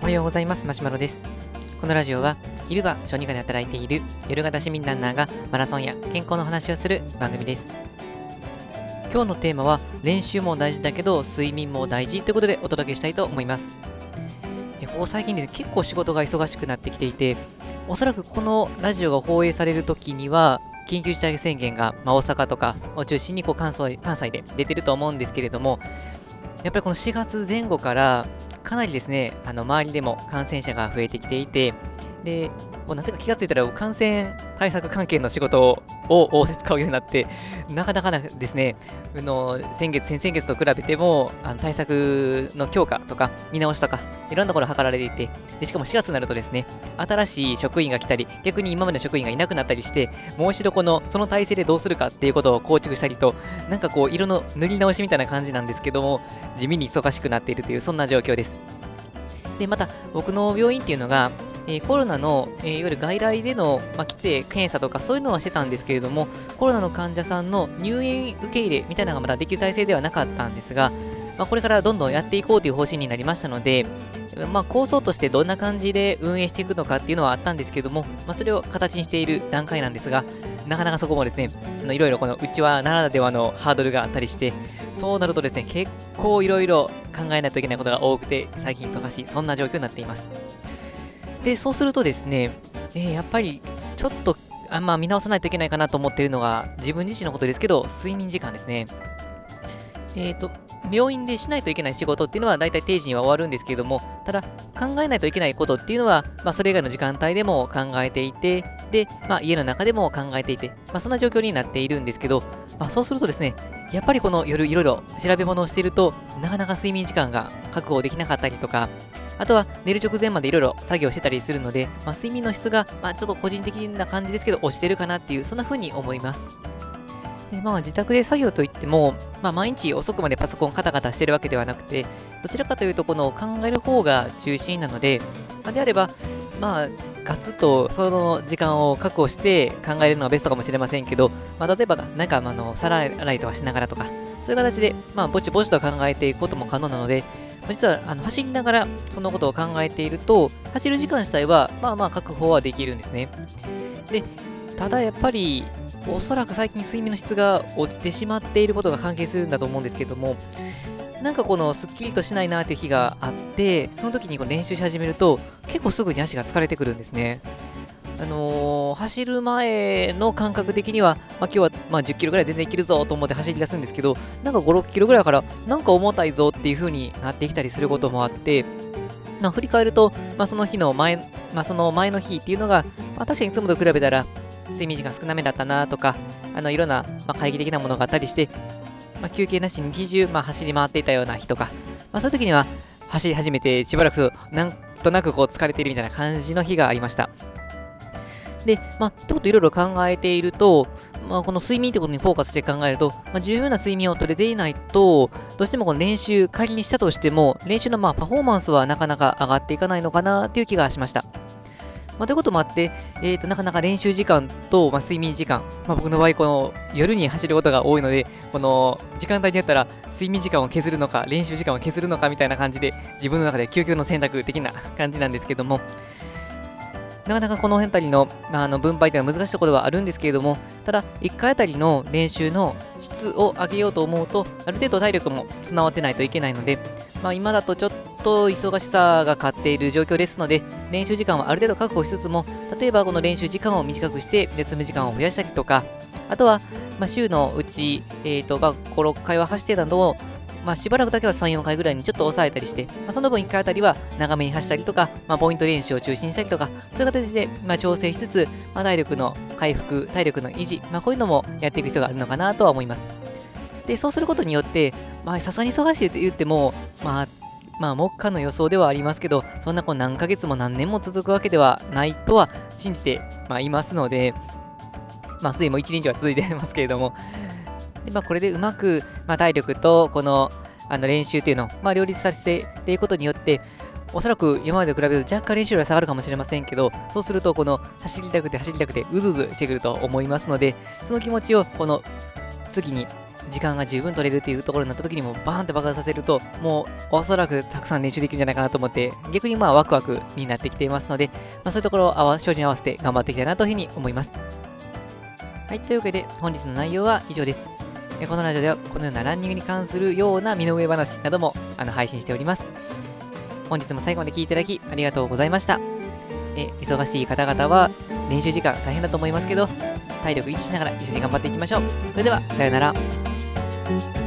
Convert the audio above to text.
おはようございます。マシュマロです。このラジオは昼は小児科で働いている夜型市民ランナーがマラソンや健康の話をする番組です。今日のテーマは練習も大事だけど睡眠も大事ということでお届けしたいと思います。ここ最近で、ね、結構仕事が忙しくなってきていておそらくこのラジオが放映される時には緊急事態宣言が、まあ、大阪とかを中心にこう関西関西で出てると思うんですけれども、やっぱりこの4月前後からかなりですね、あの周りでも感染者が増えてきていて、で、もうなぜか気がついたら感染対策関係の仕事を仰せ使うようになって、なかなかですね、あの先月、先々月と比べてもあの対策の強化とか見直しとか、いろんなところ図られていてで、しかも4月になるとですね、新しい職員が来たり、逆に今までの職員がいなくなったりして、もう一度このその体制でどうするかっていうことを構築したりと、なんかこう、色の塗り直しみたいな感じなんですけども、地味に忙しくなっているという、そんな状況です。で、また、僕の病院っていうのが、えー、コロナの、えー、いわゆる外来での、まあ、来て検査とかそういうのはしてたんですけれども、コロナの患者さんの入院受け入れみたいなのがまだできる体制ではなかったんですが、まあ、これからどんどんやっていこうという方針になりましたので、まあ、構想としてどんな感じで運営していくのかっていうのはあったんですけども、まあ、それを形にしている段階なんですが、なかなかそこもですね、いろいろこのうちはならではのハードルがあったりして、そうなるとですね、結構いろいろ考えないといけないことが多くて、最近忙しい、そんな状況になっています。で、そうするとですね、えー、やっぱりちょっとあまあ、見直さないといけないかなと思っているのが、自分自身のことですけど、睡眠時間ですね。えっ、ー、と、病院でしないといけない仕事っていうのは大体定時には終わるんですけれども、ただ考えないといけないことっていうのは、まあ、それ以外の時間帯でも考えていて、で、まあ、家の中でも考えていて、まあ、そんな状況になっているんですけど、まあ、そうするとですね、やっぱりこの夜いろいろ調べ物をしているとなかなか睡眠時間が確保できなかったりとか、あとは寝る直前までいろいろ作業してたりするので、まあ、睡眠の質が、まあ、ちょっと個人的な感じですけど、落ちてるかなっていう、そんな風に思います。でまあ、自宅で作業といっても、まあ、毎日遅くまでパソコンカタカタしてるわけではなくて、どちらかというと、この考える方が中心なので、まあ、であれば、まあ、ガツッとその時間を確保して考えるのがベストかもしれませんけど、まあ、例えば、なんか、あの、皿洗いとかしながらとか、そういう形で、まあ、ぼちぼちと考えていくことも可能なので、実はあの走りながらそのことを考えていると、走る時間自体はまあまあ確保はできるんですね。で、ただやっぱり、おそらく最近睡眠の質が落ちてしまっていることが関係するんだと思うんですけども、なんかこのすっきりとしないなっていう日があって、その時にこの練習し始めると、結構すぐに足が疲れてくるんですね。あのー、走る前の感覚的には、まあ、今日はま10キロぐらい全然いけるぞと思って走り出すんですけど、なんか5、6キロぐらいから、なんか重たいぞっていう風になってきたりすることもあって、まあ、振り返ると、まあ、その日の前、まあ、その前の日っていうのが、まあ、確かにいつもと比べたら、睡眠時間少なめだったなとか、あのいろんな、まあ、会議的なものがあったりして、まあ、休憩なしに日中、まあ、走り回っていたような日とか、まあ、そういう時には走り始めてしばらくなんとなくこう疲れているみたいな感じの日がありました。で、まあ、ってこといろいろ考えていると、まあ、この睡眠ってことにフォーカスして考えると、まあ、十分な睡眠を取れていないと、どうしてもこの練習、仮にしたとしても、練習のまあパフォーマンスはなかなか上がっていかないのかなっていう気がしました。まあ、ということもあって、えーと、なかなか練習時間と、まあ、睡眠時間、まあ、僕の場合、この夜に走ることが多いので、この時間帯によったら睡眠時間を削るのか、練習時間を削るのかみたいな感じで、自分の中で究極の選択的な感じなんですけども、なかなかこの辺りのあの分配というのは難しいところはあるんですけれども、ただ、1回あたりの練習の質を上げようと思うと、ある程度体力も備わってないといけないので、まあ、今だとちょっと忙しさが勝っている状況ですので、練習時間はある程度確保しつつも、例えばこの練習時間を短くして、休む時間を増やしたりとか、あとは、まあ、週のうち、えーとまあ、5、6回は走ってたのを、まあ、しばらくだけは3、4回ぐらいにちょっと抑えたりして、まあ、その分1回あたりは長めに走ったりとか、まあ、ポイント練習を中心にしたりとか、そういう形で、まあ、調整しつつ、まあ、体力の回復、体力の維持、まあ、こういうのもやっていく必要があるのかなとは思います。で、そうすることによって、まあ、さすがに忙しいって言っても、まあ、まあ、目下の予想ではありますけど、そんなこう何ヶ月も何年も続くわけではないとは信じて、まあ、いますので、まあ、すでにもう1日は続いてますけれども、でまあ、これでうまく、まあ、体力とこのあの練習っていうのを、まあ、両立させてっていくことによって、おそらく今までと比べると若干練習量が下がるかもしれませんけど、そうするとこの走りたくて走りたくてうずうずしてくると思いますので、その気持ちをこの次に時間が十分取れるっていうところになった時にもバーンって爆発させると、もうおそらくたくさん練習できるんじゃないかなと思って、逆にまあワクワクになってきていますので、まあ、そういうところを合わ精進合わせて頑張っていきたいなというふうに思います。はい、というわけで本日の内容は以上です。このラジオではこのようなランニングに関するような身の上話などもあの配信しております。本日も最後まで聴いていただきありがとうございました。え忙しい方々は練習時間大変だと思いますけど、体力維持しながら一緒に頑張っていきましょう。それでは、さようなら。Música